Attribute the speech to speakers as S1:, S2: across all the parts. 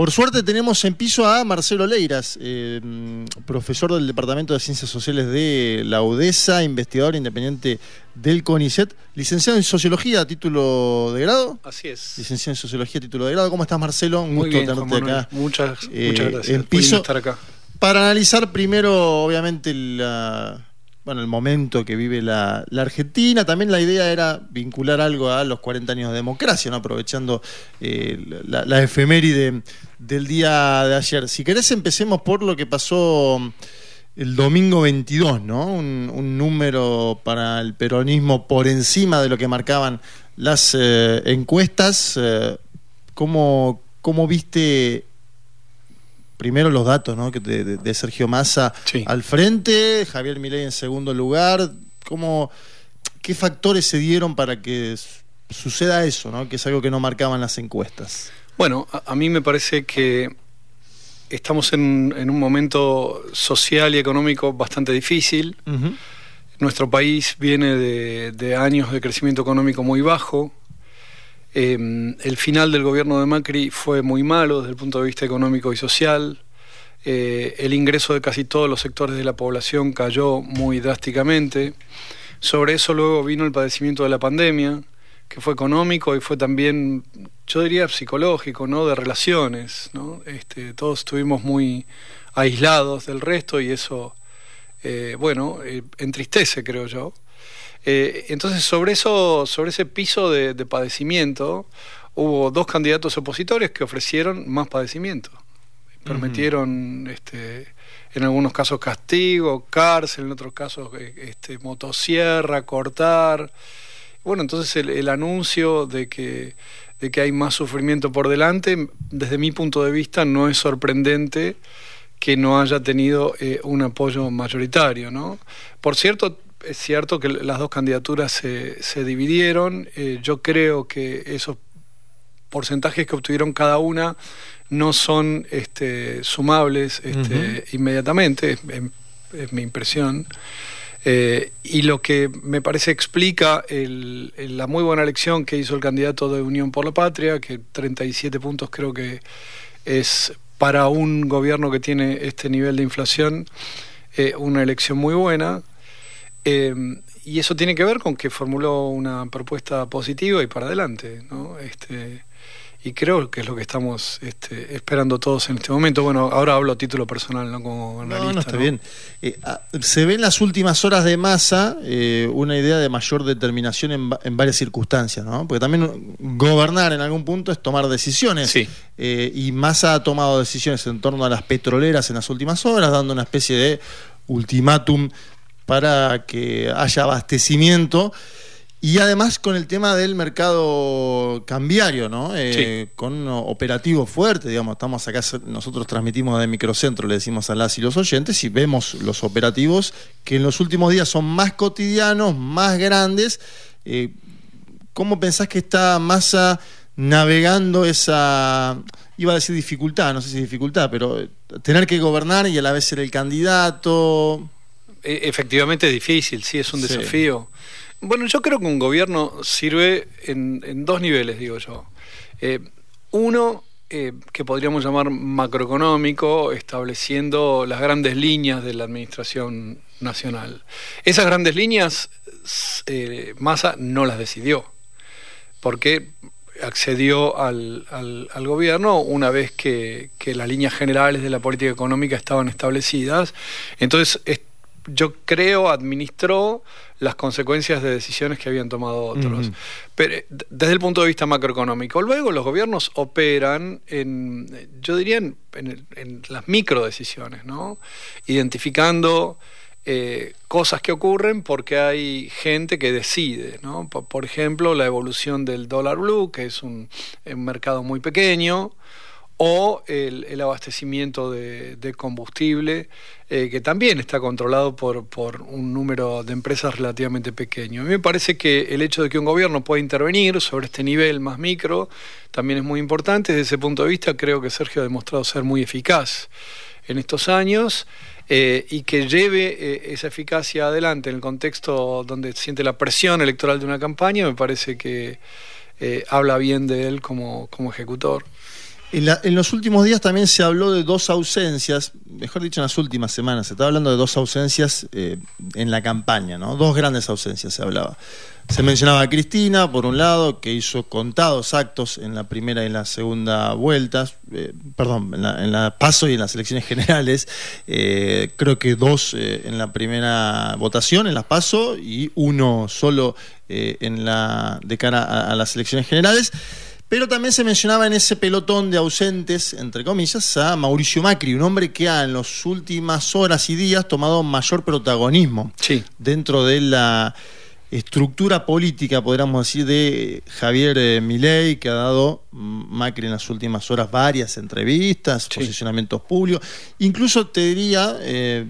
S1: Por suerte tenemos en piso a Marcelo Leiras, eh, profesor del Departamento de Ciencias Sociales de la UDESA, investigador independiente del CONICET, licenciado en Sociología, título de grado.
S2: Así es.
S1: Licenciado en Sociología, título de grado. ¿Cómo estás, Marcelo?
S2: Un gusto tenerte acá. Muchas,
S1: eh,
S2: muchas gracias.
S1: En piso, estar acá. Para analizar primero, obviamente, la bueno, el momento que vive la, Argentina. También la idea era vincular algo a los 40 años de democracia, ¿no? aprovechando eh, la, efeméride del día de ayer. Si querés, empecemos por lo que pasó el domingo 22, ¿no? Un, número para el peronismo por encima de lo que marcaban las eh, encuestas. Eh, ¿cómo, ¿Cómo viste primero los datos ¿no? de, Sergio Massa al frente, Javier Milei en segundo lugar. ¿Cómo, ¿Qué factores se dieron para que suceda eso, ¿no? que es algo que no marcaban las encuestas?
S2: Bueno, a, mí me parece que estamos en, un momento social y económico bastante difícil. Nuestro país viene de años de crecimiento económico muy bajo Em, el final del gobierno de Macri fue muy malo desde el punto de vista económico y social. Eh, el ingreso de casi todos los sectores de la población cayó muy drásticamente. Sobre eso luego vino el padecimiento de la pandemia, que fue económico y fue también, yo diría, psicológico, ¿no? De relaciones. Este, todos estuvimos muy aislados del resto y eso, eh, bueno, eh, entristece, creo yo. Eh, entonces, sobre eso, sobre ese piso de, padecimiento, hubo dos candidatos opositores que ofrecieron más padecimiento. Permitieron, este, en algunos casos, castigo, cárcel, en otros casos, eh, este, motosierra, cortar. Bueno, entonces el, anuncio de que, de que hay más sufrimiento por delante, desde mi punto de vista, no es sorprendente que no haya tenido eh, un apoyo mayoritario. ¿no? Por cierto, es cierto que las dos candidaturas se, se dividieron. Eh, yo creo que esos porcentajes que obtuvieron cada una no son este, sumables este, inmediatamente, es, mi impresión. Eh, y lo que me parece explica la muy buena elección que hizo el candidato de Unión por la Patria, que 37 puntos creo que es para un gobierno que tiene este nivel de inflación eh, una elección muy buena. Eh, y eso tiene que ver con que formuló una propuesta positiva y para adelante, ¿no? Este, y creo que es lo que estamos este, esperando todos en este momento. Bueno, ahora hablo a título personal, no como analista.
S1: No, no está bien. Eh, ah, se ve en las últimas horas de masa eh, una idea de mayor determinación en, varias circunstancias, ¿no? Porque también gobernar en algún punto es tomar decisiones.
S2: Sí.
S1: y Massa ha tomado decisiones en torno a las petroleras en las últimas horas, dando una especie de ultimátum para que haya abastecimiento. Y además con el tema del mercado cambiario, ¿no?
S2: Eh,
S1: con un operativo fuerte, digamos, estamos acá, nosotros transmitimos de microcentro, le decimos a las y los oyentes, y vemos los operativos que en los últimos días son más cotidianos, más grandes. Eh, ¿Cómo pensás que está Massa navegando esa, iba a decir dificultad, no sé si dificultad, pero tener que gobernar y a la vez ser el candidato?
S2: E, efectivamente es difícil, sí, es un desafío. Bueno, yo creo que un gobierno sirve en, dos niveles, digo yo. Eh, uno, eh, que podríamos llamar macroeconómico, estableciendo las grandes líneas de la administración nacional. Esas grandes líneas, eh, Massa no las decidió, porque accedió al, al, gobierno una vez que, que, las líneas generales de la política económica estaban establecidas. Entonces, yo creo, administró las consecuencias de decisiones que habían tomado otros. Pero desde el punto de vista macroeconómico. Luego los gobiernos operan en, yo diría, en, en, las micro decisiones, ¿no? Identificando eh, cosas que ocurren porque hay gente que decide, ¿no? Por, ejemplo, la evolución del dólar blue, que es un mercado muy pequeño, o el, abastecimiento de, combustible, eh, que también está controlado por, un número de empresas relativamente pequeño. A mí me parece que el hecho de que un gobierno pueda intervenir sobre este nivel más micro también es muy importante. Desde ese punto de vista creo que Sergio ha demostrado ser muy eficaz en estos años. Eh, y que lleve eh, esa eficacia adelante en el contexto donde siente la presión electoral de una campaña, me parece que habla bien de él como ejecutor.
S1: En, los últimos días también se habló de dos ausencias, mejor dicho, en las últimas semanas, se estaba hablando de dos ausencias eh, en la campaña, ¿no? Dos grandes ausencias se hablaba. Se mencionaba a Cristina, por un lado, que hizo contados actos en la primera y en la segunda vuelta, eh, perdón, en la, paso y en las elecciones generales. Eh, creo que dos en la primera votación, en las paso, y uno solo en la de cara a las elecciones generales. Pero también se mencionaba en ese pelotón de ausentes, entre comillas, a Mauricio Macri, un hombre que ha en las últimas horas y días tomado mayor protagonismo dentro de la estructura política, podríamos decir, de Javier eh, Milei, que ha dado mm, Macri en las últimas horas varias entrevistas, posicionamientos públicos. Incluso te diría, eh,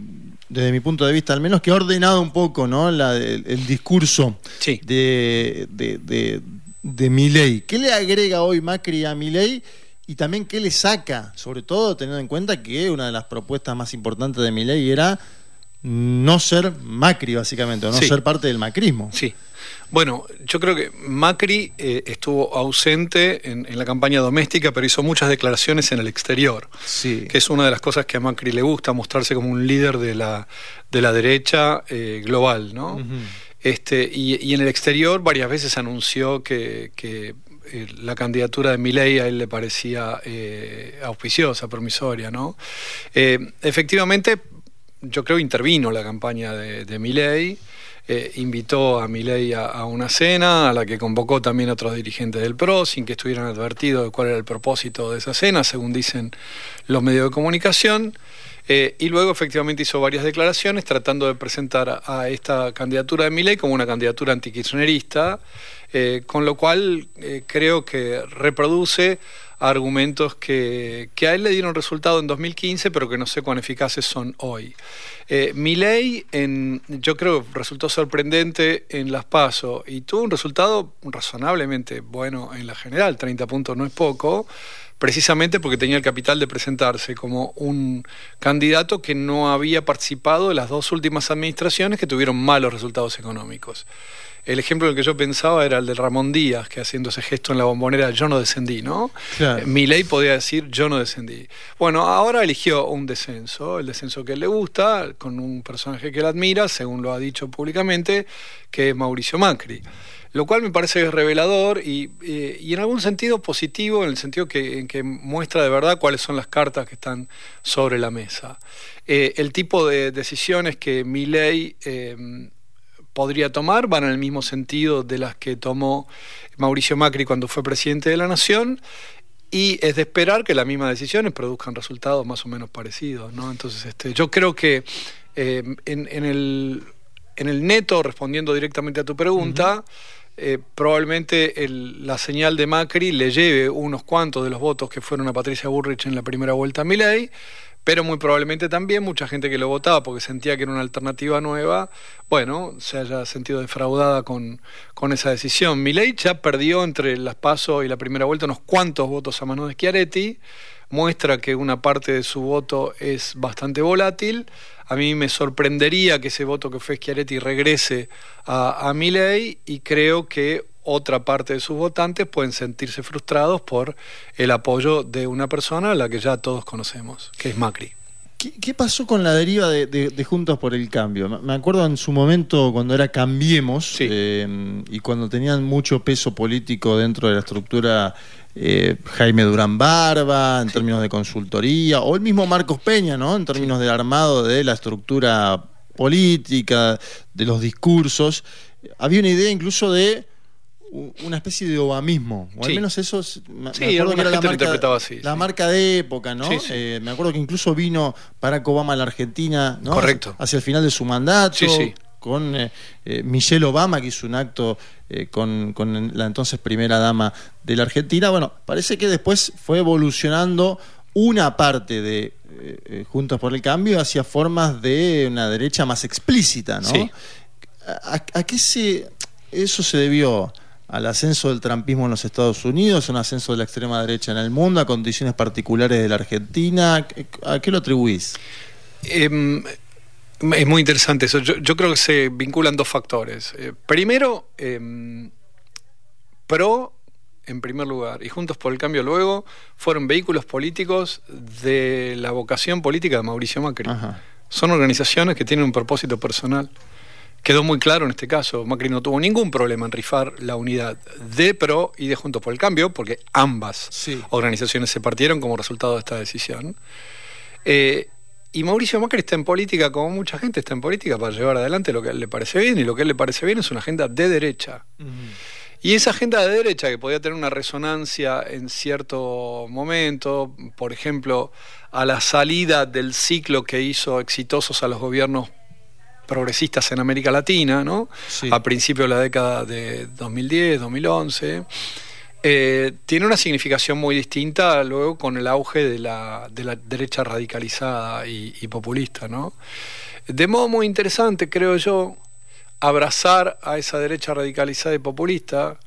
S1: desde mi punto de vista al menos, que ha ordenado un poco ¿no? el, discurso de, de Milei. ¿Qué le agrega hoy Macri a Milei? Y también qué le saca, sobre todo teniendo en cuenta que una de las propuestas más importantes de Milei era no ser Macri, básicamente, o no ser parte del macrismo.
S2: Sí. Bueno, yo creo que Macri eh, estuvo ausente en, la campaña doméstica, pero hizo muchas declaraciones en el exterior. Sí. Que es una de las cosas que a Macri le gusta, mostrarse como un líder de la, de la derecha eh, global, ¿no? Este, y, en el exterior varias veces anunció que, eh, la candidatura de Milei a él le parecía eh, auspiciosa, promisoria, ¿no? Eh, efectivamente, yo creo intervino la campaña de, de Milei, invitó a Milei a, una cena, a la que convocó también otros dirigentes del PRO, sin que estuvieran advertidos de cuál era el propósito de esa cena, según dicen los medios de comunicación. Eh, y luego efectivamente hizo varias declaraciones tratando de presentar a, esta candidatura de Milei como una candidatura antikirchnerista, eh, con lo cual eh, creo que reproduce argumentos que, a él le dieron resultado en 2015, pero que no sé cuán eficaces son hoy. Eh, en, yo creo, resultó sorprendente en las PASO y tuvo un resultado razonablemente bueno en la general, 30 puntos no es poco, precisamente porque tenía el capital de presentarse como un candidato que no había participado en las dos últimas administraciones que tuvieron malos resultados económicos. El ejemplo en el que yo pensaba era el de Ramón Díaz, que haciendo ese gesto en la bombonera, yo no descendí, ¿no? Mi ley podía decir, yo no descendí. Bueno, ahora eligió un descenso, el descenso que él le gusta, con un personaje que él admira, según lo ha dicho públicamente, que es Mauricio Macri lo cual me parece revelador y, y, en algún sentido positivo, en el sentido que, en que muestra de verdad cuáles son las cartas que están sobre la mesa. Eh, el tipo de decisiones que mi ley eh, podría tomar van en el mismo sentido de las que tomó Mauricio Macri cuando fue presidente de la Nación y es de esperar que las mismas decisiones produzcan resultados más o menos parecidos. ¿no? Entonces, este, yo creo que eh, en, el, en el neto, respondiendo directamente a tu pregunta, eh, probablemente la señal de Macri le lleve unos cuantos de los votos que fueron a Patricia Burrich en la primera vuelta a Milei, pero muy probablemente también mucha gente que lo votaba porque sentía que era una alternativa nueva, bueno, se haya sentido defraudada con, con esa decisión. Milei ya perdió entre las PASO y la primera vuelta unos cuantos votos a mano de Schiaretti, muestra que una parte de su voto es bastante volátil. A mí me sorprendería que ese voto que fue Schiaretti regrese a, a Milley y creo que otra parte de sus votantes pueden sentirse frustrados por el apoyo de una persona a la que ya todos conocemos, que es Macri.
S1: ¿Qué, pasó con la deriva de, Juntos por el Cambio? Me acuerdo en su momento cuando era Cambiemos eh, y cuando tenían mucho peso político dentro de la estructura eh, Jaime Durán Barba, en términos de consultoría, o el mismo Marcos Peña, ¿no? En términos del armado de la estructura política, de los discursos. Había una idea incluso de una especie de obamismo, o al menos eso
S2: me, acuerdo que era la marca, así,
S1: la marca de época, ¿no? Eh, me acuerdo que incluso vino Barack Obama a la Argentina, ¿no?
S2: Correcto.
S1: Hacia el final de su mandato, con eh, eh, Michelle Obama, que hizo un acto con, con, la entonces primera dama de la Argentina. Bueno, parece que después fue evolucionando una parte de Juntos por el Cambio hacia formas de una derecha más explícita, ¿no? ¿A, a qué se, eso se debió? al ascenso del trampismo en los Estados Unidos, un ascenso de la extrema derecha en el mundo, a condiciones particulares de la Argentina. ¿A qué lo atribuís?
S2: Em, es muy interesante eso. Yo, creo que se vinculan dos factores. Eh, primero, em, pro en primer lugar y Juntos por el Cambio luego fueron vehículos políticos de la vocación política de Mauricio Macri. Son organizaciones que tienen un propósito personal. Quedó muy claro en este caso, Macri no tuvo ningún problema en rifar la unidad de PRO y de Juntos por el Cambio, porque ambas organizaciones se partieron como resultado de esta decisión. Eh, y Mauricio Macri está en política, como mucha gente está en política, para llevar adelante lo que a él le parece bien, y lo que a él le parece bien es una agenda de derecha. Y esa agenda de derecha que podía tener una resonancia en cierto momento, por ejemplo, a la salida del ciclo que hizo exitosos a los gobiernos progresistas en América Latina, ¿no? A principios de la década de 2010, 2011. Eh, tiene una significación muy distinta luego con el auge de la, derecha radicalizada y, y, populista, ¿no? De modo muy interesante, creo yo, abrazar a esa derecha radicalizada y populista,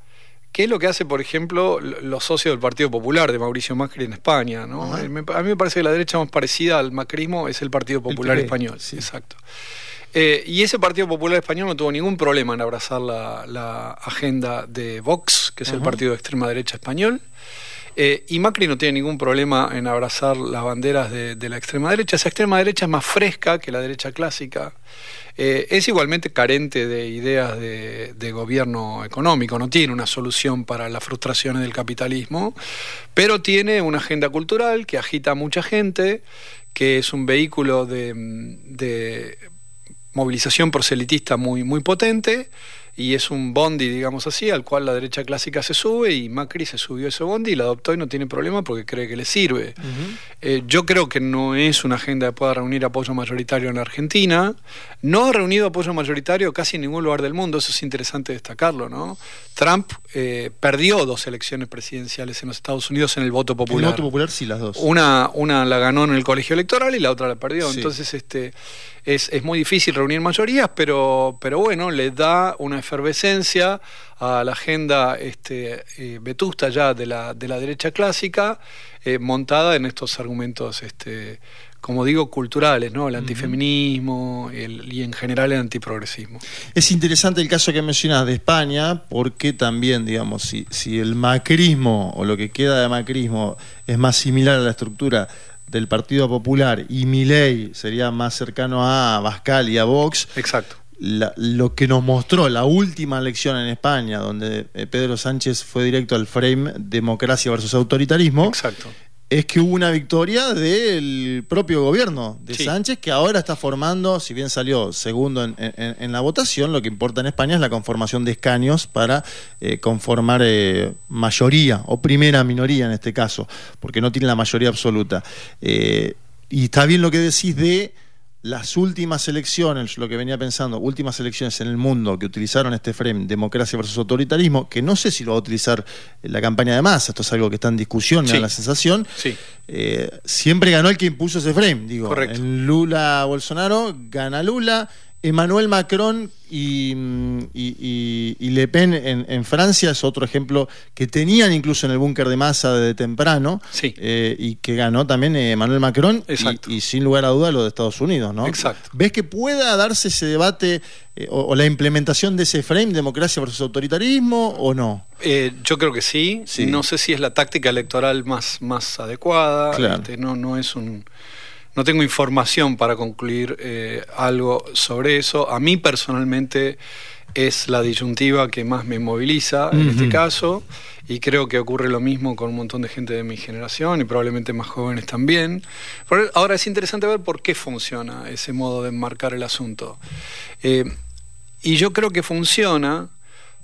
S2: que es lo que hace, por ejemplo, los socios del Partido Popular de Mauricio Macri en España. ¿no? A mí me parece que la derecha más parecida al macrismo es el Partido Popular Español. Exacto. Eh, y ese Partido Popular Español no tuvo ningún problema en abrazar la, agenda de Vox, que es el partido de extrema derecha español. Eh, y Macri no tiene ningún problema en abrazar las banderas de, la extrema derecha. Esa extrema derecha es más fresca que la derecha clásica. Eh, es igualmente carente de ideas de, de, gobierno económico, no tiene una solución para las frustraciones del capitalismo, pero tiene una agenda cultural que agita a mucha gente, que es un vehículo de, de movilización proselitista muy, muy potente y es un bondi, digamos así, al cual la derecha clásica se sube y Macri se subió a ese bondi y la adoptó y no tiene problema porque cree que le sirve. Eh, yo creo que no es una agenda que pueda reunir apoyo mayoritario en Argentina. No ha reunido apoyo mayoritario casi en ningún lugar del mundo, eso es interesante destacarlo, ¿no? Trump eh, perdió dos elecciones presidenciales en los Estados Unidos en el voto popular.
S1: el voto popular sí, las dos.
S2: Una, una la ganó en el colegio electoral y la otra la perdió. Entonces, este es, es, muy difícil reunir mayorías, pero, pero bueno, le da una efervescencia a la agenda este, eh, vetusta ya de la, de la derecha clásica, eh, montada en estos argumentos, este, como digo, culturales, ¿no? El antifeminismo y en general el antiprogresismo.
S1: Es interesante el caso que mencionas de España, porque también, digamos, si, si el macrismo o lo que queda de macrismo es más similar a la estructura del Partido Popular y Milei sería más cercano a Bascal y a Vox.
S2: Exacto.
S1: lo que nos mostró la última elección en España, donde eh, Pedro Sánchez fue directo al frame democracia versus autoritarismo,
S2: Exacto
S1: es que hubo una victoria del propio gobierno de Sánchez, que ahora está formando, si bien salió segundo en, la votación, lo que importa en España es la conformación de escaños para eh, conformar eh, mayoría o primera minoría en este caso, porque no tiene la mayoría absoluta. Eh, y está bien lo que decís de las últimas elecciones, lo que venía pensando, últimas elecciones en el mundo que utilizaron este frame, democracia versus autoritarismo, que no sé si lo va a utilizar la campaña de masa, esto es algo que está en discusión, me da la sensación, eh, siempre ganó el que impuso ese frame, digo, en Lula-Bolsonaro gana Lula, Emmanuel Macron y, Le Pen en, Francia es otro ejemplo que tenían incluso en el búnker de masa de temprano eh, y que ganó también Emmanuel Macron y, sin lugar a duda lo de Estados Unidos, ¿no?
S2: Exacto.
S1: ¿Ves que pueda darse ese debate eh, o, la implementación de ese frame, democracia versus autoritarismo o no?
S2: Eh, yo creo que sí. No sé si es la táctica electoral más, más adecuada. Este, no, no es un no tengo información para concluir eh, algo sobre eso. A mí personalmente es la disyuntiva que más me moviliza en este caso y creo que ocurre lo mismo con un montón de gente de mi generación y probablemente más jóvenes también. ahora es interesante ver por qué funciona ese modo de enmarcar el asunto. Eh, y yo creo que funciona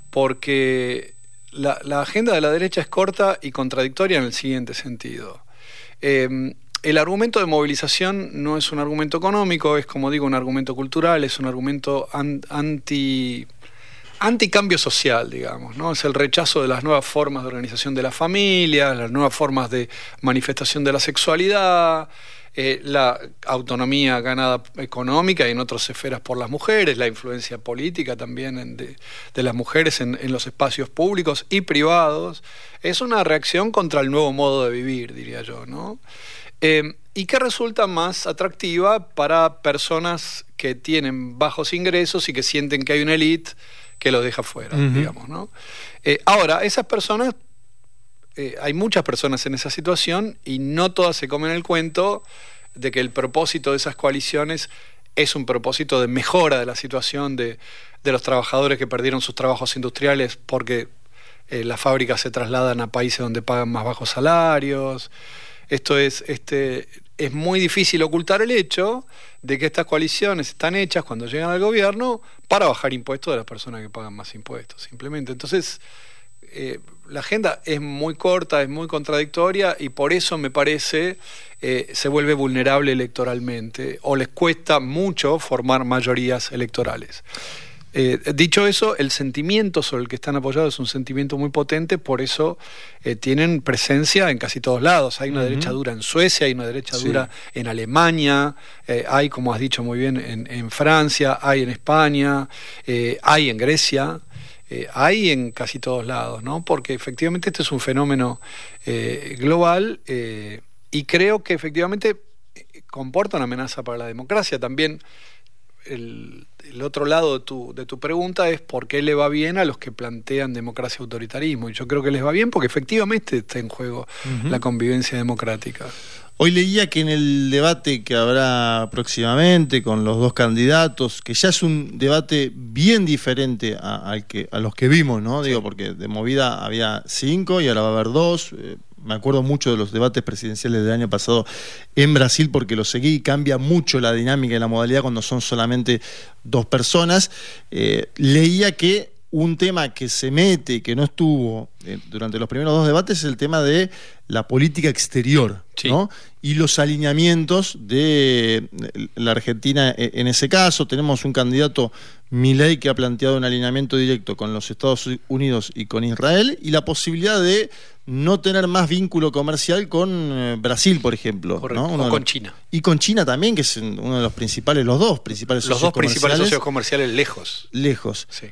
S2: porque la, agenda de la derecha es corta y contradictoria en el siguiente sentido. Eh, el argumento de movilización no es un argumento económico, es como digo un argumento cultural, es un argumento anti anticambio social, digamos, ¿no? Es el rechazo de las nuevas formas de organización de la familia, las nuevas formas de manifestación de la sexualidad, eh, la autonomía ganada económica y en otras esferas por las mujeres, la influencia política también de, las mujeres en, los espacios públicos y privados. Es una reacción contra el nuevo modo de vivir, diría yo, ¿no? Em, y que resulta más atractiva para personas que tienen bajos ingresos y que sienten que hay una élite que los deja fuera, digamos, ¿no? Eh, ahora, esas personas eh, hay muchas personas en esa situación y no todas se comen el cuento de que el propósito de esas coaliciones es un propósito de mejora de la situación de, los trabajadores que perdieron sus trabajos industriales porque eh, las fábricas se trasladan a países donde pagan más bajos salarios. Esto es, este, es muy difícil ocultar el hecho de que estas coaliciones están hechas cuando llegan al gobierno para bajar impuestos de las personas que pagan más impuestos, simplemente. Entonces, eh, la agenda es muy corta, es muy contradictoria y por eso me parece eh, se vuelve vulnerable electoralmente o les cuesta mucho formar mayorías electorales. Eh, dicho eso, el sentimiento sobre el que están apoyados es un sentimiento muy potente, por eso eh, tienen presencia en casi todos lados. Hay una derecha dura en Suecia, hay una derecha dura en Alemania, eh, hay, como has dicho muy bien, en, Francia, hay en España, hay en Grecia. hay en casi todos lados, ¿no? Porque efectivamente este es un fenómeno global y creo que efectivamente comporta una amenaza para la democracia. También el, otro lado de tu, de tu pregunta es por qué le va bien a los que plantean democracia y autoritarismo. Y yo creo que les va bien porque efectivamente está en juego la convivencia democrática.
S1: Hoy leía que en el debate que habrá próximamente con los dos candidatos, que ya es un debate bien diferente a, que, a los que vimos, ¿no? Digo, porque de movida había cinco y ahora va a haber dos. Eh, me acuerdo mucho de los debates presidenciales del año pasado en Brasil porque lo seguí y cambia mucho la dinámica y la modalidad cuando son solamente dos personas. Eh, leía que un tema que se mete que no estuvo eh, durante los primeros dos debates es el tema de la política exterior ¿no? y los alineamientos de la Argentina e, en ese caso. Tenemos un candidato, Milei, que ha planteado un alineamiento directo con los Estados Unidos y con Israel y la posibilidad de no tener más vínculo comercial con eh, Brasil, por ejemplo.
S2: o con China.
S1: Y con China también, que es uno de los principales, los dos principales
S2: los socios comerciales. Los dos principales socios comerciales lejos.
S1: Lejos. Sí.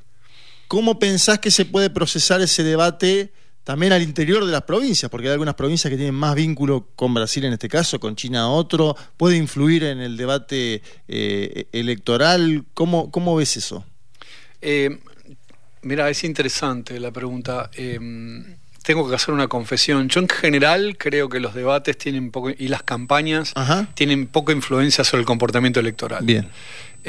S1: ¿Cómo pensás que se puede procesar ese debate también al interior de las provincias? Porque hay algunas provincias que tienen más vínculo con Brasil en este caso, con China otro. ¿Puede influir en el debate eh, electoral? ¿Cómo, ¿Cómo, ves eso?
S2: Eh, mira, es interesante la pregunta. Eh, tengo que hacer una confesión. Yo en general creo que los debates tienen poco y las campañas tienen poca influencia sobre el comportamiento electoral.
S1: Bien.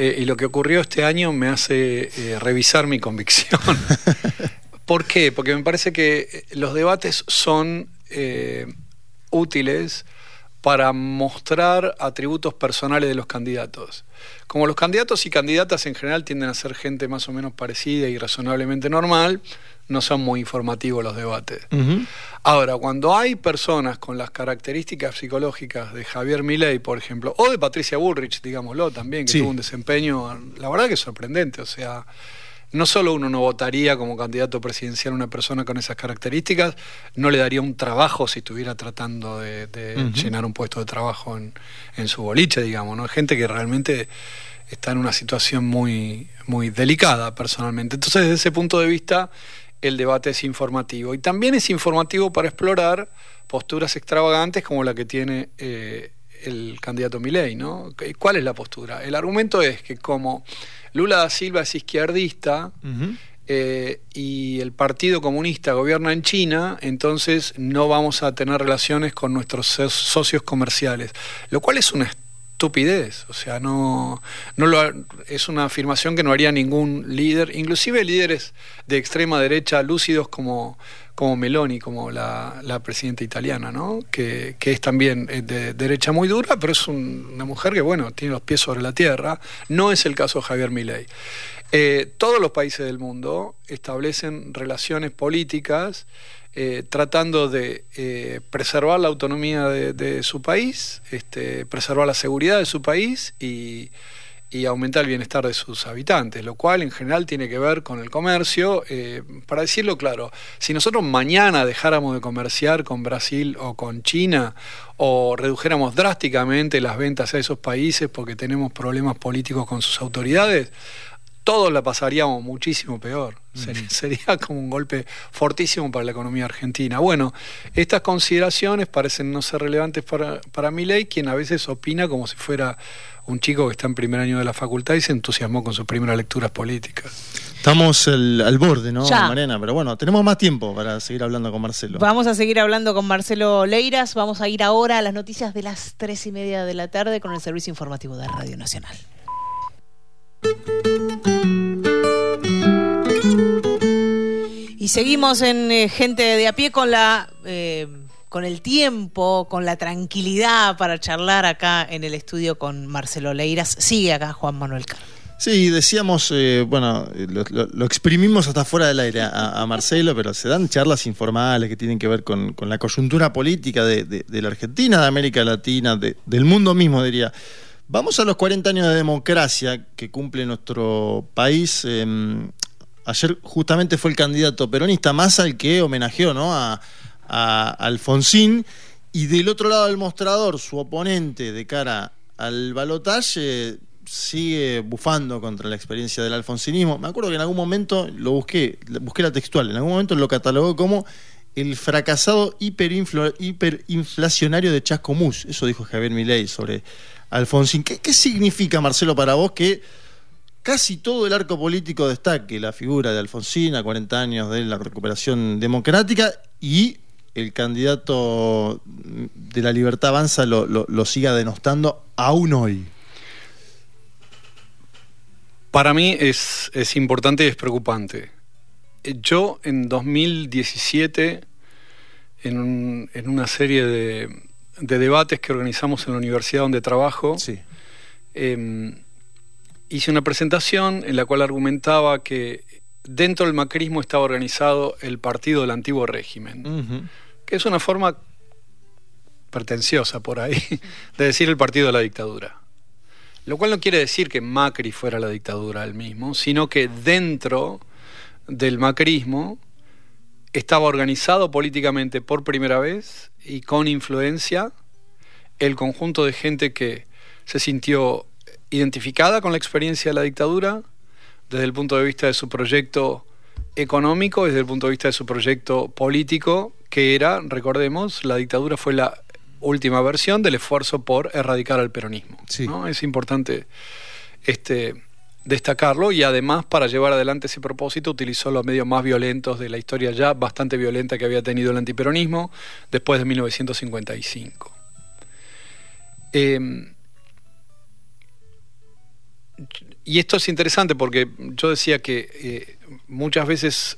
S2: Eh, y lo que ocurrió este año me hace eh, revisar mi convicción. ¿Por qué? Porque me parece que eh, los debates son útiles para mostrar atributos personales de los candidatos. Como los candidatos y candidatas en general tienden a ser gente más o menos parecida y razonablemente normal, no son muy informativos los debates. Ahora, cuando hay personas con las características psicológicas de Javier Milei, por ejemplo, o de Patricia Bullrich, digámoslo también, que tuvo un desempeño, la verdad que es sorprendente, o sea, no solo uno no votaría como candidato presidencial a una persona con esas características, no le daría un trabajo si estuviera tratando de, llenar un puesto de trabajo en, en, su boliche, digamos, ¿no? Gente que realmente está en una situación muy, muy delicada personalmente. Entonces, desde ese punto de vista, el debate es informativo. Y también es informativo para explorar posturas extravagantes como la que tiene eh, el candidato Milei, ¿no? ¿Cuál es la postura? El argumento es que como Lula da Silva es izquierdista eh, y el Partido Comunista gobierna en China, entonces no vamos a tener relaciones con nuestros socios comerciales, lo cual es una estupidez. O sea, no, no lo, es una afirmación que no haría ningún líder, inclusive líderes de extrema derecha lúcidos como, como Meloni, como la, la presidenta italiana, ¿no? Que, que, es también eh, de derecha muy dura, pero es una mujer que, bueno, tiene los pies sobre la tierra. No es el caso de Javier Milei. Eh, todos los países del mundo establecen relaciones políticas eh, tratando de preservar la autonomía de, su país, este, preservar la seguridad de su país y, aumentar el bienestar de sus habitantes, lo cual en general tiene que ver con el comercio. Eh, para decirlo claro, si nosotros mañana dejáramos de comerciar con Brasil o con China o redujéramos drásticamente las ventas a esos países porque tenemos problemas políticos con sus autoridades, todos la pasaríamos muchísimo peor. Sería, como un golpe fortísimo para la economía argentina. Bueno, estas consideraciones parecen no ser relevantes para, para ley, quien a veces opina como si fuera un chico que está en primer año de la facultad y se entusiasmó con sus primeras lecturas políticas.
S1: Estamos al borde, ¿no, Mariana? Pero bueno, tenemos más tiempo para seguir hablando con Marcelo.
S3: Vamos a seguir hablando con Marcelo Leiras. Vamos a ir ahora a las noticias de las tres y media de la tarde con el servicio informativo de Radio Nacional. Y seguimos en eh, Gente de a pie con la... Eh, con el tiempo, con la tranquilidad para charlar acá en el estudio con Marcelo Leiras. Sigue acá Juan Manuel Carlos.
S1: Sí, decíamos, eh, bueno, lo, exprimimos hasta fuera del aire a, Marcelo, pero se dan charlas informales que tienen que ver con, la coyuntura política de, la Argentina, de América Latina, del mundo mismo, diría. Vamos a los 40 años de democracia que cumple nuestro país. Em, ayer justamente fue el candidato peronista más al que homenajeó ¿no? a, Alfonsín. Y del otro lado del mostrador, su oponente de cara al balotaje sigue bufando contra la experiencia del alfonsinismo. Me acuerdo que en algún momento lo busqué, busqué la textual, en algún momento lo catalogó como el fracasado hiperinflacionario de Chascomús. Eso dijo Javier Milei sobre Alfonsín. ¿Qué, significa, Marcelo, para vos que casi todo el arco político destaque la figura de Alfonsín a 40 años de la recuperación democrática y el candidato de la libertad avanza lo, siga denostando aún hoy?
S2: Para mí es, importante y es preocupante. Yo en 2017, en una serie de, de debates que organizamos en la universidad donde trabajo, em, hice una presentación en la cual argumentaba que dentro del macrismo estaba organizado el partido del antiguo régimen, que es una forma pretenciosa por ahí de decir el partido de la dictadura. Lo cual no quiere decir que Macri fuera la dictadura él mismo, sino que dentro del macrismo estaba organizado políticamente por primera vez y con influencia el conjunto de gente que se sintió identificada con la experiencia de la dictadura desde el punto de vista de su proyecto económico, desde el punto de vista de su proyecto político, que era, recordemos, la dictadura fue la última versión del esfuerzo por erradicar al peronismo. Es importante este, destacarlo y además para llevar adelante ese propósito utilizó los medios más violentos de la historia ya bastante violenta que había tenido el antiperonismo después de 1955. Em, y esto es interesante porque yo decía que eh, muchas veces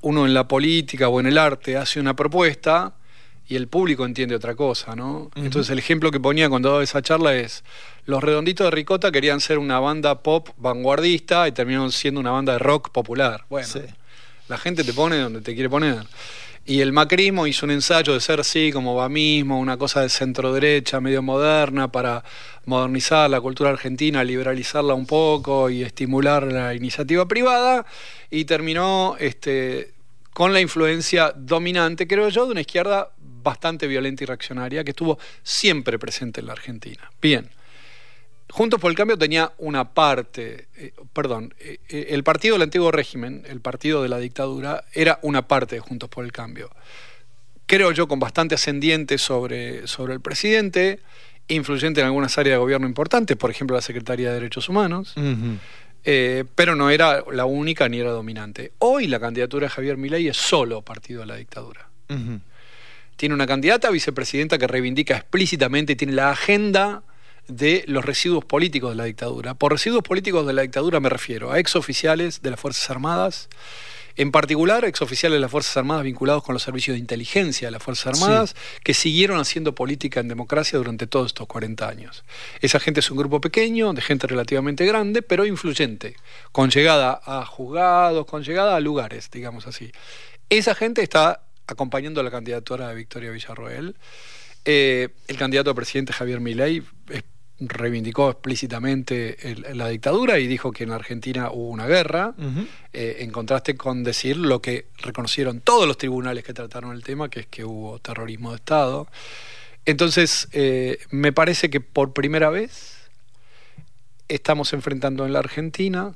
S2: uno en la política o en el arte hace una propuesta y el público entiende otra cosa, ¿no? Entonces el ejemplo que ponía cuando daba esa charla es, los redonditos de Ricota querían ser una banda pop vanguardista y terminaron siendo una banda de rock popular. Bueno, la gente te pone donde te quiere poner. Y el macrismo hizo un ensayo de ser así, como va mismo, una cosa de centro derecha, medio moderna, para modernizar la cultura argentina, liberalizarla un poco y estimular la iniciativa privada. Y terminó este, con la influencia dominante, creo yo, de una izquierda bastante violenta y reaccionaria que estuvo siempre presente en la Argentina. Bien. Juntos por el Cambio tenía una parte, eh, perdón, eh, eh, el partido del antiguo régimen, el partido de la dictadura, era una parte de Juntos por el Cambio. Creo yo con bastante ascendiente sobre, sobre el presidente, influyente en algunas áreas de gobierno importantes, por ejemplo la Secretaría de Derechos Humanos, pero no era la única ni era dominante. Hoy la candidatura de Javier Milei es solo partido de la dictadura tiene una candidata a vicepresidenta que reivindica explícitamente y tiene la agenda de los residuos políticos de la dictadura. Por residuos políticos de la dictadura me refiero a exoficiales de las Fuerzas Armadas, en particular exoficiales de las Fuerzas Armadas vinculados con los servicios de inteligencia de las Fuerzas Armadas, que siguieron haciendo política en democracia durante todos estos 40 años. Esa gente es un grupo pequeño, de gente relativamente grande, pero influyente, con llegada a juzgados, con llegada a lugares, digamos así. Esa gente está acompañando la candidatura de Victoria Villarroel. Eh, el candidato a presidente Javier Milei reivindicó explícitamente la dictadura y dijo que en Argentina hubo una guerra, eh, en contraste con decir lo que reconocieron todos los tribunales que trataron el tema, que es que hubo terrorismo de Estado. Entonces, eh, me parece que por primera vez estamos enfrentando en la Argentina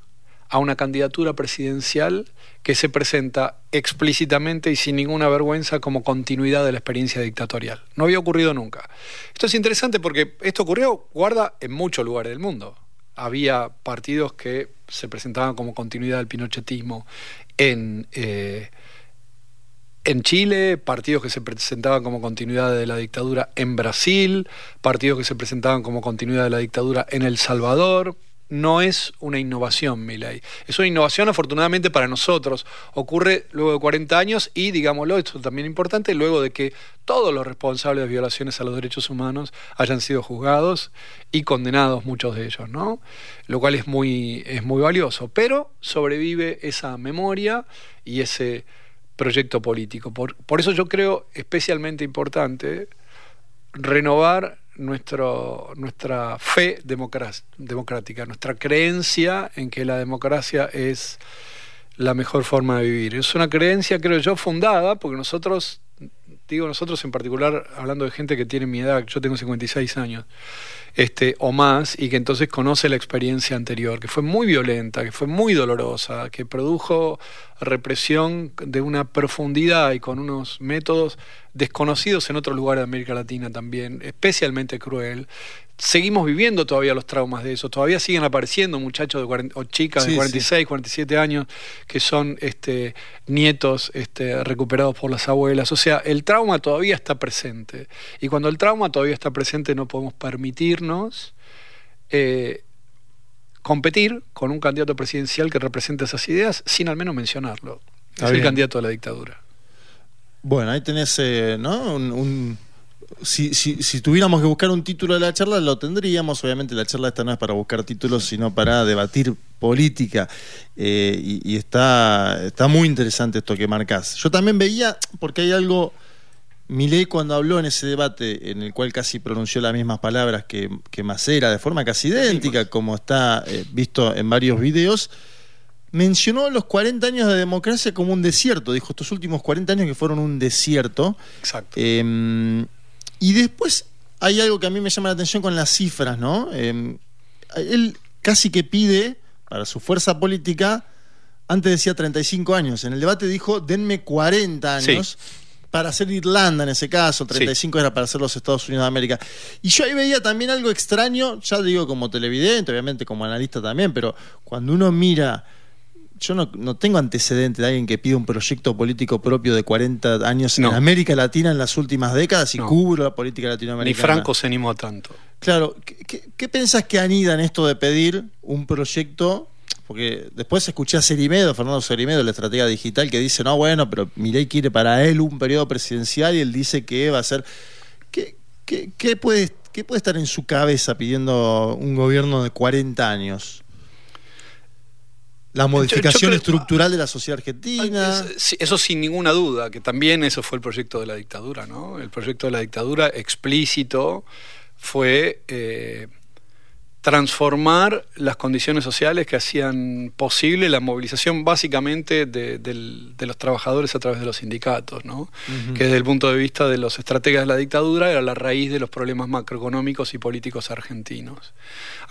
S2: a una candidatura presidencial que se presenta explícitamente y sin ninguna vergüenza como continuidad de la experiencia dictatorial. No había ocurrido nunca. Esto es interesante porque esto ocurrió, guarda, en muchos lugares del mundo. Había partidos que se presentaban como continuidad del pinochetismo en, eh, en Chile, partidos que se presentaban como continuidad de la dictadura en Brasil, partidos que se presentaban como continuidad de la dictadura en El Salvador, no es una innovación, mi ley. Es una innovación, afortunadamente, para nosotros. Ocurre luego de 40 años y, digámoslo, esto es también importante, luego de que todos los responsables de violaciones a los derechos humanos hayan sido juzgados y condenados, muchos de ellos, ¿no? Lo cual es muy, es muy valioso. Pero sobrevive esa memoria y ese proyecto político. Por, por eso yo creo especialmente importante renovar nuestro, nuestra fe democrática, nuestra creencia en que la democracia es la mejor forma de vivir. Es una creencia, creo yo, fundada, porque nosotros, digo nosotros en particular, hablando de gente que tiene mi edad, yo tengo 56 años, este, o más, y que entonces conoce la experiencia anterior, que fue muy violenta, que fue muy dolorosa, que produjo represión de una profundidad y con unos métodos desconocidos en otros lugares de América Latina también, especialmente cruel. Seguimos viviendo todavía los traumas de eso, todavía siguen apareciendo muchachos de o chicas de 46, 47 años que son este, nietos este, recuperados por las abuelas. O sea, el trauma todavía está presente. Y cuando el trauma todavía está presente no podemos permitirnos eh, competir con un candidato presidencial que represente esas ideas sin al menos mencionarlo. es el candidato a la dictadura.
S1: Bueno, ahí tenés, eh, ¿no? Un, si, si, tuviéramos que buscar un título de la charla, lo tendríamos. Obviamente la charla esta no es para buscar títulos, sino para debatir política. Eh, y, está, está muy interesante esto que marcás. Yo también veía, porque hay algo... Milei cuando habló en ese debate en el cual casi pronunció las mismas palabras que, que Macera, de forma casi idéntica, como está eh, visto en varios videos, mencionó los 40 años de democracia como un desierto. Dijo estos últimos 40 años que fueron un desierto.
S2: Exacto.
S1: Em, y después hay algo que a mí me llama la atención con las cifras, ¿no? Em, él casi que pide para su fuerza política, antes decía 35 años. En el debate dijo, denme 40 años. Para hacer Irlanda en ese caso, 35 era para hacer los Estados Unidos de América. Y yo ahí veía también algo extraño, ya digo como televidente, obviamente como analista también, pero cuando uno mira yo no, tengo antecedente de alguien que pida un proyecto político propio de 40 años en América Latina en las últimas décadas y cubro la política latinoamericana.
S2: Ni Franco se animó a tanto.
S1: Claro, ¿qué, pensás que anida en esto de pedir un proyecto? Porque después escuché a Cerimedo, Fernando Cerimedo, la estratega digital, que dice, no, bueno, pero Milei quiere para él un periodo presidencial y él dice que va a ser... ¿Qué, qué puede, ¿Qué puede estar en su cabeza pidiendo un gobierno de 40 años? La modificación estructural de la sociedad argentina.
S2: Eso sin ninguna duda, que también eso fue el proyecto de la dictadura, ¿no? El proyecto de la dictadura explícito fue eh, transformar las condiciones sociales que hacían posible la movilización básicamente de, los trabajadores a través de los sindicatos, ¿no? que desde el punto de vista de los estrategas de la dictadura era la raíz de los problemas macroeconómicos y políticos argentinos.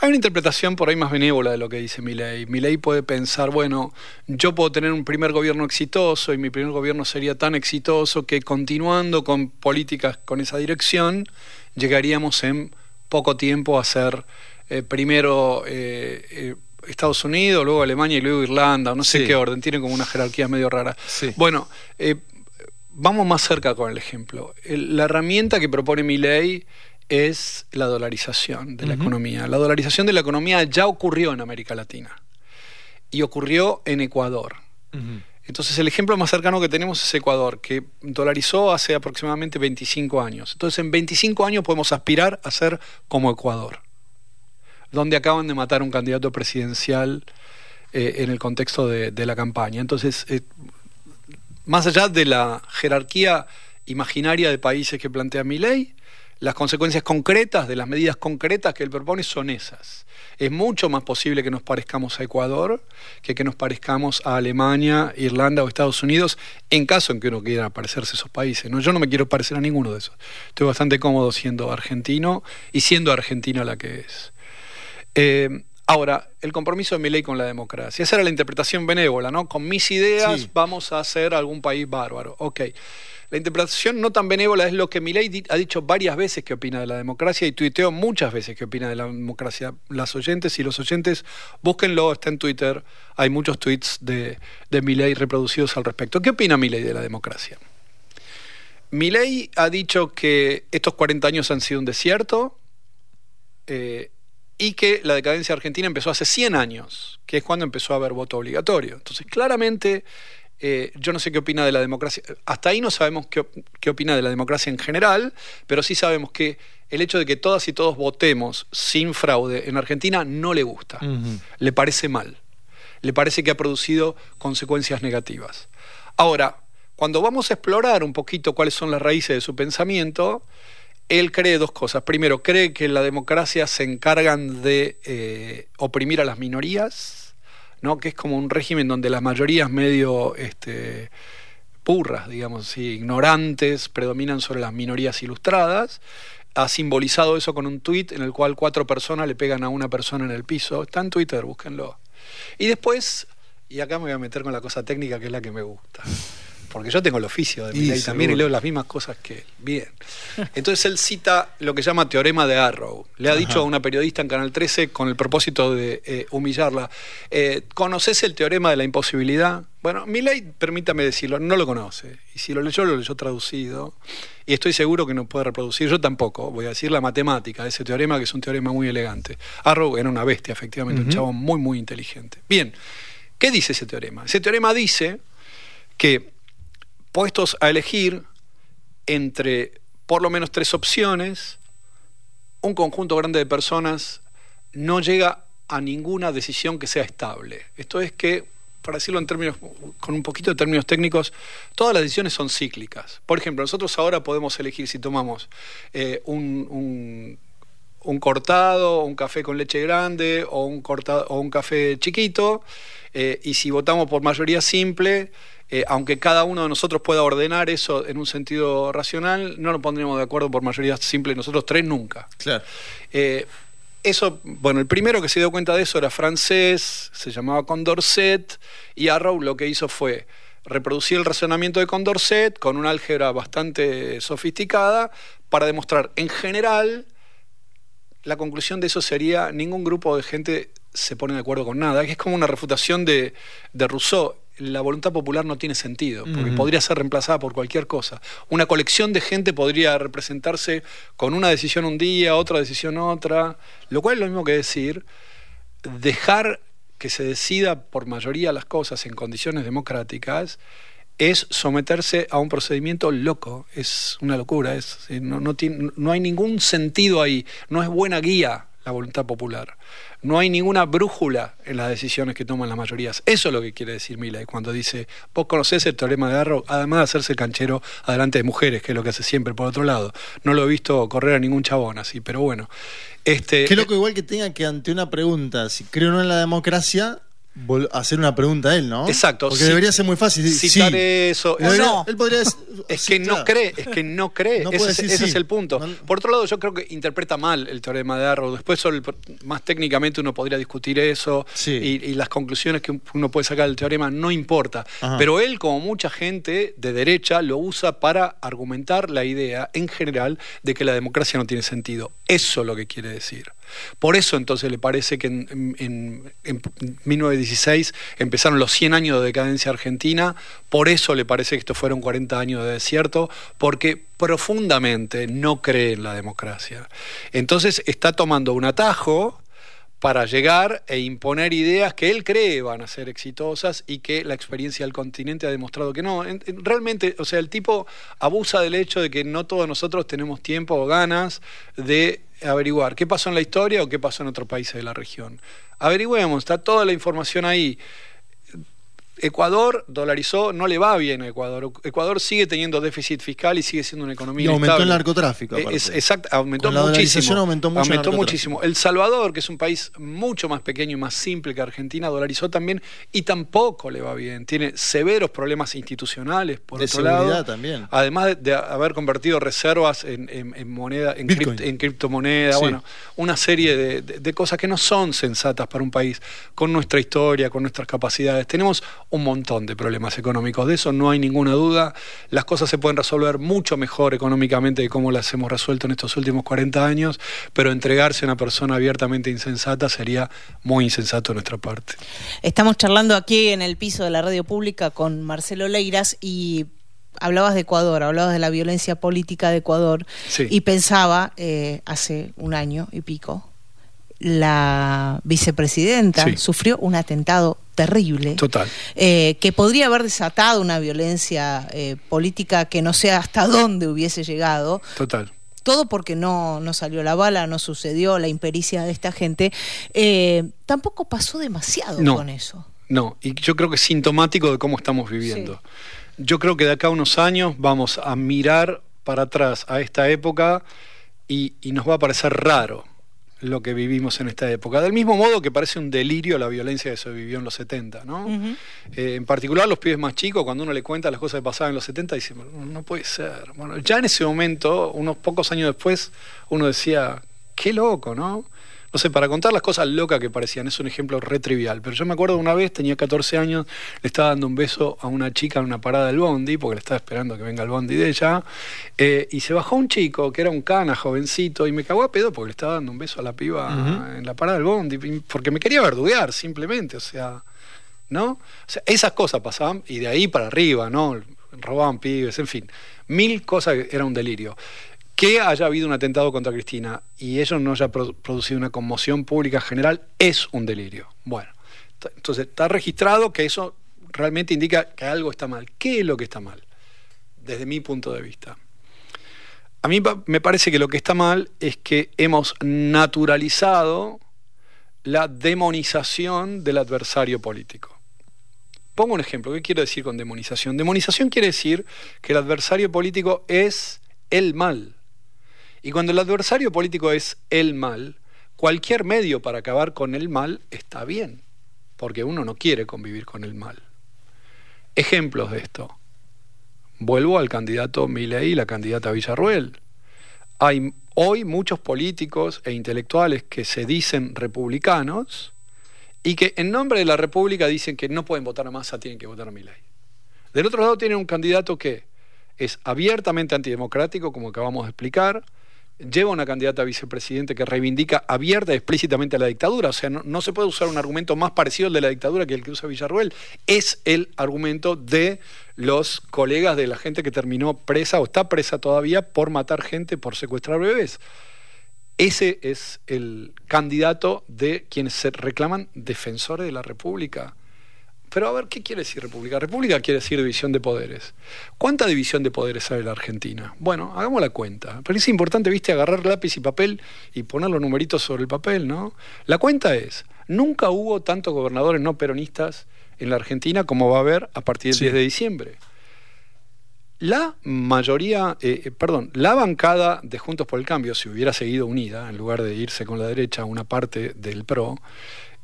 S2: Hay una interpretación por ahí más benévola de lo que dice Milei. Milei puede pensar, bueno, yo puedo tener un primer gobierno exitoso y mi primer gobierno sería tan exitoso que continuando con políticas con esa dirección, llegaríamos en poco tiempo a ser eh, primero eh, eh, Estados Unidos, luego Alemania y luego Irlanda, no sé qué orden, tiene como una jerarquía medio rara. Bueno, vamos más cerca con el ejemplo. la herramienta que propone mi ley es la dolarización de la economía. La dolarización de la economía ya ocurrió en América Latina y ocurrió en Ecuador. Entonces el ejemplo más cercano que tenemos es Ecuador, que dolarizó hace aproximadamente 25 años. Entonces en 25 años podemos aspirar a ser como Ecuador donde acaban de matar a un candidato presidencial eh, en el contexto de, la campaña. Entonces, eh, más allá de la jerarquía imaginaria de países que plantea mi ley, las consecuencias concretas de las medidas concretas que él propone son esas. Es mucho más posible que nos parezcamos a Ecuador que que nos parezcamos a Alemania, Irlanda o Estados Unidos, en caso en que uno quiera parecerse a esos países. ¿no? Yo no me quiero parecer a ninguno de esos. Estoy bastante cómodo siendo argentino y siendo Argentina la que es. Eh, Ahora, el compromiso de mi ley con la democracia. Esa era la interpretación benévola, ¿no? Con mis ideas vamos a hacer algún país bárbaro. Ok. La interpretación no tan benévola es lo que Milei ha dicho varias veces que opina de la democracia y tuiteo muchas veces que opina de la democracia. Las oyentes y los oyentes, búsquenlo, está en Twitter. Hay muchos tweets de, de Milei reproducidos al respecto. ¿Qué opina Milei de la democracia? Milei ha dicho que estos 40 años han sido un desierto eh, y que la decadencia argentina empezó hace 100 años, que es cuando empezó a haber voto obligatorio. Entonces, claramente eh, yo no sé qué opina de la democracia. Hasta ahí no sabemos qué, opina de la democracia en general, pero sí sabemos que el hecho de que todas y todos votemos sin fraude en Argentina no le gusta. Le parece mal. Le parece que ha producido consecuencias negativas. Ahora, cuando vamos a explorar un poquito cuáles son las raíces de su pensamiento, él cree dos cosas. Primero, cree que la democracia se encargan de eh, oprimir a las minorías ¿no? que es como un régimen donde las mayorías medio este, purras, digamos, ignorantes, predominan sobre las minorías ilustradas. Ha simbolizado eso con un tuit en el cual cuatro personas le pegan a una persona en el piso. Está en Twitter, búsquenlo. Y después, y acá me voy a meter con la cosa técnica que es la que me gusta porque yo tengo el oficio de ley también y leo las mismas cosas que él. Bien. Entonces él cita lo que llama teorema de Arrow. Le ha dicho a una periodista en Canal 13 con el propósito de eh, humillarla, eh, ¿conoces el teorema de la imposibilidad? Bueno, ley, permítame decirlo, no lo conoce. Y si lo leyó, lo leyó traducido. Y estoy seguro que no puede reproducir. Yo tampoco. Voy a decir la matemática de ese teorema, que es un teorema muy elegante. Arrow era una bestia, efectivamente, un chavo muy, muy inteligente. Bien, ¿qué dice ese teorema? Ese teorema dice que puestos a elegir entre por lo menos tres opciones, un conjunto grande de personas no llega a ninguna decisión que sea estable. Esto es que, para decirlo en términos, con un poquito de términos técnicos, todas las decisiones son cíclicas. Por ejemplo, nosotros ahora podemos elegir si tomamos eh, un, un, cortado, un café con leche grande o un, cortado, o un café chiquito, eh, y si votamos por mayoría simple, eh, aunque cada uno de nosotros pueda ordenar eso en un sentido racional, no nos pondríamos de acuerdo por mayoría simple, nosotros tres nunca.
S1: Claro.
S2: Eh, eso, bueno, el primero que se dio cuenta de eso era francés, se llamaba Condorcet, y Arrow lo que hizo fue reproducir el razonamiento de Condorcet con una álgebra bastante sofisticada para demostrar en general la conclusión de eso sería ningún grupo de gente se pone de acuerdo con nada, que es como una refutación de, de Rousseau la voluntad popular no tiene sentido, porque podría ser reemplazada por cualquier cosa. Una colección de gente podría representarse con una decisión un día, otra decisión otra, lo cual es lo mismo que decir, dejar que se decida por mayoría las cosas en condiciones democráticas es someterse a un procedimiento loco, es una locura, es, no, no, no hay ningún sentido ahí, no es buena guía la voluntad popular. No hay ninguna brújula en las decisiones que toman las mayorías. Eso es lo que quiere decir Milay cuando dice, vos conocés el teorema de Arrow, además de hacerse canchero adelante de mujeres, que es lo que hace siempre por otro lado. No lo he visto correr a ningún chabón así, pero bueno. Este,
S1: Qué loco igual que tenga que ante una pregunta, si creo o no en la democracia, hacer una pregunta a él, ¿no?
S2: Exacto.
S1: Porque debería ser muy fácil.
S2: Citar eso.
S1: no. Él podría
S2: es que no cree, es que no cree. ese, es, el punto. Por otro lado, yo creo que interpreta mal el teorema de Arrow. Después, más técnicamente, uno podría discutir eso y, las conclusiones que uno puede sacar del teorema no importa. Pero él, como mucha gente de derecha, lo usa para argumentar la idea en general de que la democracia no tiene sentido. Eso es lo que quiere decir. Por eso entonces le parece que en, en, 1916 empezaron los 100 años de decadencia argentina, por eso le parece que estos fueron 40 años de desierto, porque profundamente no cree en la democracia. Entonces está tomando un atajo para llegar e imponer ideas que él cree van a ser exitosas y que la experiencia del continente ha demostrado que no. Realmente, o sea, el tipo abusa del hecho de que no todos nosotros tenemos tiempo o ganas de averiguar qué pasó en la historia o qué pasó en otros países de la región. Averigüemos, está toda la información ahí. Ecuador dolarizó, no le va bien a Ecuador. Ecuador sigue teniendo déficit fiscal y sigue siendo una economía
S1: Y aumentó
S2: inestable.
S1: el narcotráfico.
S2: Eh, es- exacto, aumentó
S1: Con la
S2: muchísimo.
S1: aumentó mucho el
S2: muchísimo. El Salvador, que es un país mucho más pequeño y más simple que Argentina, dolarizó también y tampoco le va bien. Tiene severos problemas institucionales, por
S1: De
S2: otro
S1: seguridad
S2: lado.
S1: también.
S2: Además de, haber convertido reservas en, en- en moneda, en, cript- en criptomoneda,
S1: Sí.
S2: bueno, una serie de, de- de cosas que no son sensatas para un país, con nuestra historia, con nuestras capacidades. Tenemos un montón de problemas económicos, de eso no hay ninguna duda. Las cosas se pueden resolver mucho mejor económicamente de cómo las hemos resuelto en estos últimos 40 años, pero entregarse a una persona abiertamente insensata sería muy insensato de nuestra parte.
S3: Estamos charlando aquí en el piso de la radio pública con Marcelo Leiras y hablabas de Ecuador, hablabas de la violencia política de Ecuador
S2: Sí.
S3: y pensaba eh, hace un año y pico la vicepresidenta
S2: Sí.
S3: sufrió un atentado terrible
S2: Total.
S3: eh, que podría haber desatado una violencia eh, política que no sé hasta dónde hubiese llegado
S2: Total.
S3: todo porque no, no salió la bala, no sucedió la impericia de esta gente, eh, tampoco pasó demasiado
S2: No.
S3: con eso.
S2: No, y yo creo que es sintomático de cómo estamos viviendo. Yo creo que de acá a unos años vamos a mirar para atrás a esta época y, y nos va a parecer raro lo que vivimos en esta época. Del mismo modo que parece un delirio la violencia que se vivió en los 70, ¿no? Eh, en particular los pibes más chicos, cuando uno le cuenta las cosas que pasaban en los 70, dicen, "No, no puede ser. Bueno, ya en ese momento, unos pocos años después, uno decía, qué loco, ¿no? No sé, para contar las cosas locas que parecían, es un ejemplo re trivial. Pero yo me acuerdo una vez, tenía 14 años, le estaba dando un beso a una chica en una parada del bondi, porque le estaba esperando que venga el bondi de ella, eh, y se bajó un chico que era un cana, jovencito, y me cagó a pedo porque le estaba dando un beso a la piba en la parada del bondi, porque me quería verduguear, simplemente, o sea... ¿no? O sea, esas cosas pasaban y de ahí para arriba, ¿no? Robaban pibes, en fin, mil cosas era un delirio. Que haya habido un atentado contra Cristina y ello no haya pro- producido una conmoción pública general es un delirio. Bueno, entonces está registrado que eso realmente indica que algo está mal. ¿Qué es lo que está mal? Desde mi punto de vista. A mí me parece que lo que está mal es que hemos naturalizado la demonización del adversario político. Pongo un ejemplo. ¿Qué quiero decir con demonización? Demonización quiere decir que el adversario político es el mal. Y cuando el adversario político es el mal, cualquier medio para acabar con el mal está bien, porque uno no quiere convivir con el mal. Ejemplos de esto. Vuelvo al candidato Milei y la candidata Villarruel. Hay hoy muchos políticos e intelectuales que se dicen republicanos y que en nombre de la República dicen que no pueden votar a Massa, tienen que votar a Milei. Del otro lado tienen un candidato que es abiertamente antidemocrático, como acabamos de explicar, lleva una candidata a vicepresidente que reivindica abierta y explícitamente la dictadura. O sea, no, no se puede usar un argumento más parecido al de la dictadura que el que usa Villarruel. Es el argumento de los colegas de la gente que terminó presa o está presa todavía por matar gente, por secuestrar bebés. Ese es el candidato de quienes se reclaman defensores de la República. Pero a ver, ¿qué quiere decir república? República quiere decir división de poderes. ¿Cuánta división de poderes hay en la Argentina? Bueno, hagamos la cuenta. Pero es importante, viste, agarrar lápiz y papel y poner los numeritos sobre el papel, ¿no? La cuenta es, nunca hubo tantos gobernadores no peronistas en la Argentina como va a haber a partir del
S1: Sí.
S2: 10 de diciembre. La mayoría, eh, eh, perdón, la bancada de Juntos por el Cambio, si hubiera seguido unida, en lugar de irse con la derecha a una parte del PRO,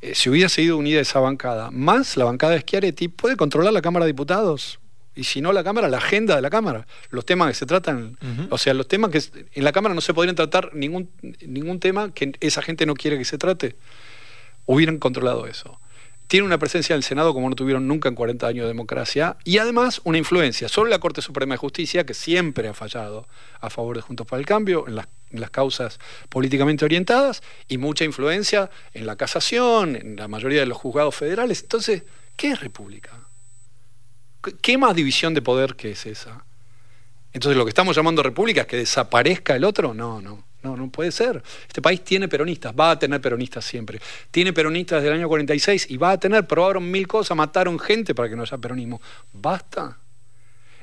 S2: eh, si hubiera seguido unida esa bancada, más la bancada de Schiaretti, puede controlar la Cámara de Diputados. Y si no la Cámara, la agenda de la Cámara. Los temas que se tratan, o sea, los temas que en la Cámara no se podrían tratar ningún, ningún tema que esa gente no quiere que se trate. Hubieran controlado eso. Tiene una presencia en el Senado como no tuvieron nunca en 40 años de democracia y además una influencia sobre la Corte Suprema de Justicia que siempre ha fallado a favor de Juntos para el Cambio en las, las causas políticamente orientadas y mucha influencia en la casación, en la mayoría de los juzgados federales. Entonces, ¿qué es república? ¿Qué- ¿Qué más división de poder que es esa? Entonces, lo que estamos llamando república es que desaparezca el otro. No, no, no, no puede ser. Este país tiene peronistas, va a tener peronistas siempre. Tiene peronistas desde el año 46 y va a tener, probaron mil cosas, mataron gente para que no haya peronismo. Basta.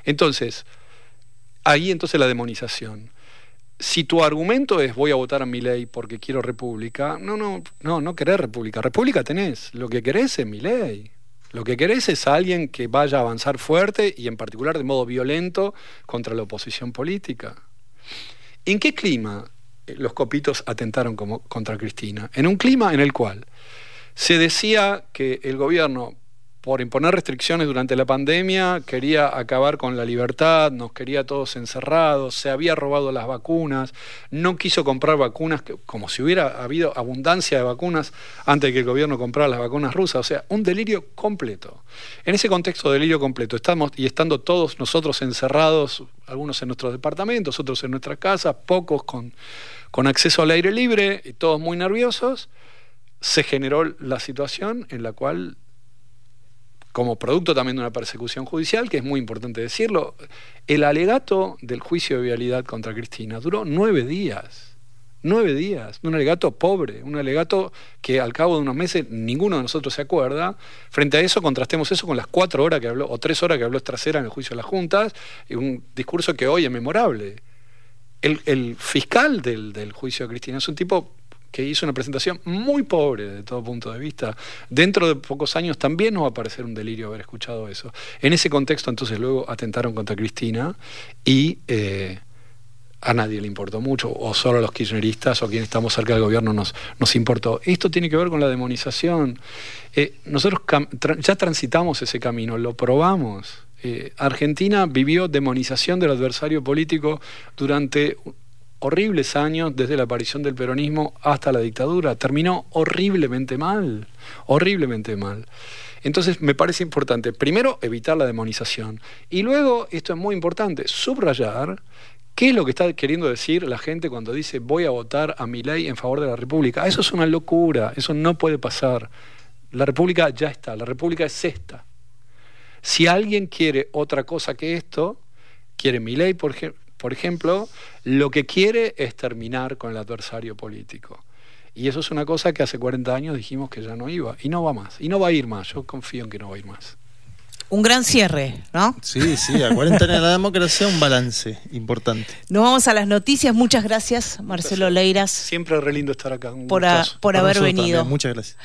S2: Entonces, ahí entonces la demonización. Si tu argumento es voy a votar a mi ley porque quiero república, no, no, no, no querés república. República tenés, lo que querés es mi ley. Lo que querés es alguien que vaya a avanzar fuerte y en particular de modo violento contra la oposición política. ¿En qué clima eh, los copitos atentaron como, contra Cristina? En un clima en el cual se decía que el gobierno por imponer restricciones durante la pandemia, quería acabar con la libertad, nos quería todos encerrados, se había robado las vacunas, no quiso comprar vacunas, como si hubiera habido abundancia de vacunas antes de que el gobierno comprara las vacunas rusas, o sea, un delirio completo. En ese contexto de delirio completo, estamos y estando todos nosotros encerrados, algunos en nuestros departamentos, otros en nuestras casas, pocos con, con acceso al aire libre y todos muy nerviosos, se generó la situación en la cual como producto también de una persecución judicial, que es muy importante decirlo, el alegato del juicio de vialidad contra Cristina duró nueve días. Nueve días, un alegato pobre, un alegato que al cabo de unos meses ninguno de nosotros se acuerda. Frente a eso, contrastemos eso con las cuatro horas que habló, o tres horas que habló Estracera en el juicio de las juntas, y un discurso que hoy es memorable. El, fiscal del, del juicio de Cristina es un tipo que hizo una presentación muy pobre de todo punto de vista. Dentro de pocos años también nos va a parecer un delirio haber escuchado eso. En ese contexto, entonces, luego atentaron contra Cristina y eh, a nadie le importó mucho, o solo a los kirchneristas o a quienes estamos cerca del gobierno nos, nos importó. Esto tiene que ver con la demonización. Eh, nosotros ya transitamos ese camino, lo probamos. Eh, Argentina vivió demonización del adversario político durante horribles años desde la aparición del peronismo hasta la dictadura. Terminó horriblemente mal, horriblemente mal. Entonces me parece importante, primero, evitar la demonización. Y luego, esto es muy importante, subrayar qué es lo que está queriendo decir la gente cuando dice voy a votar a mi ley en favor de la República. Eso es una locura, eso no puede pasar. La República ya está, la República es esta. Si alguien quiere otra cosa que esto, quiere mi ley, por ejemplo, por ejemplo, lo que quiere es terminar con el adversario político. Y eso es una cosa que hace 40 años dijimos que ya no iba. Y no va más. Y no va a ir más. Yo confío en que no va a ir más.
S3: Un gran cierre, ¿no?
S1: Sí, sí, a 40 años de la democracia un balance importante.
S3: Nos vamos a las noticias. Muchas gracias, Marcelo Leiras.
S2: Siempre re lindo estar acá.
S3: por, por haber venido.
S1: Muchas gracias.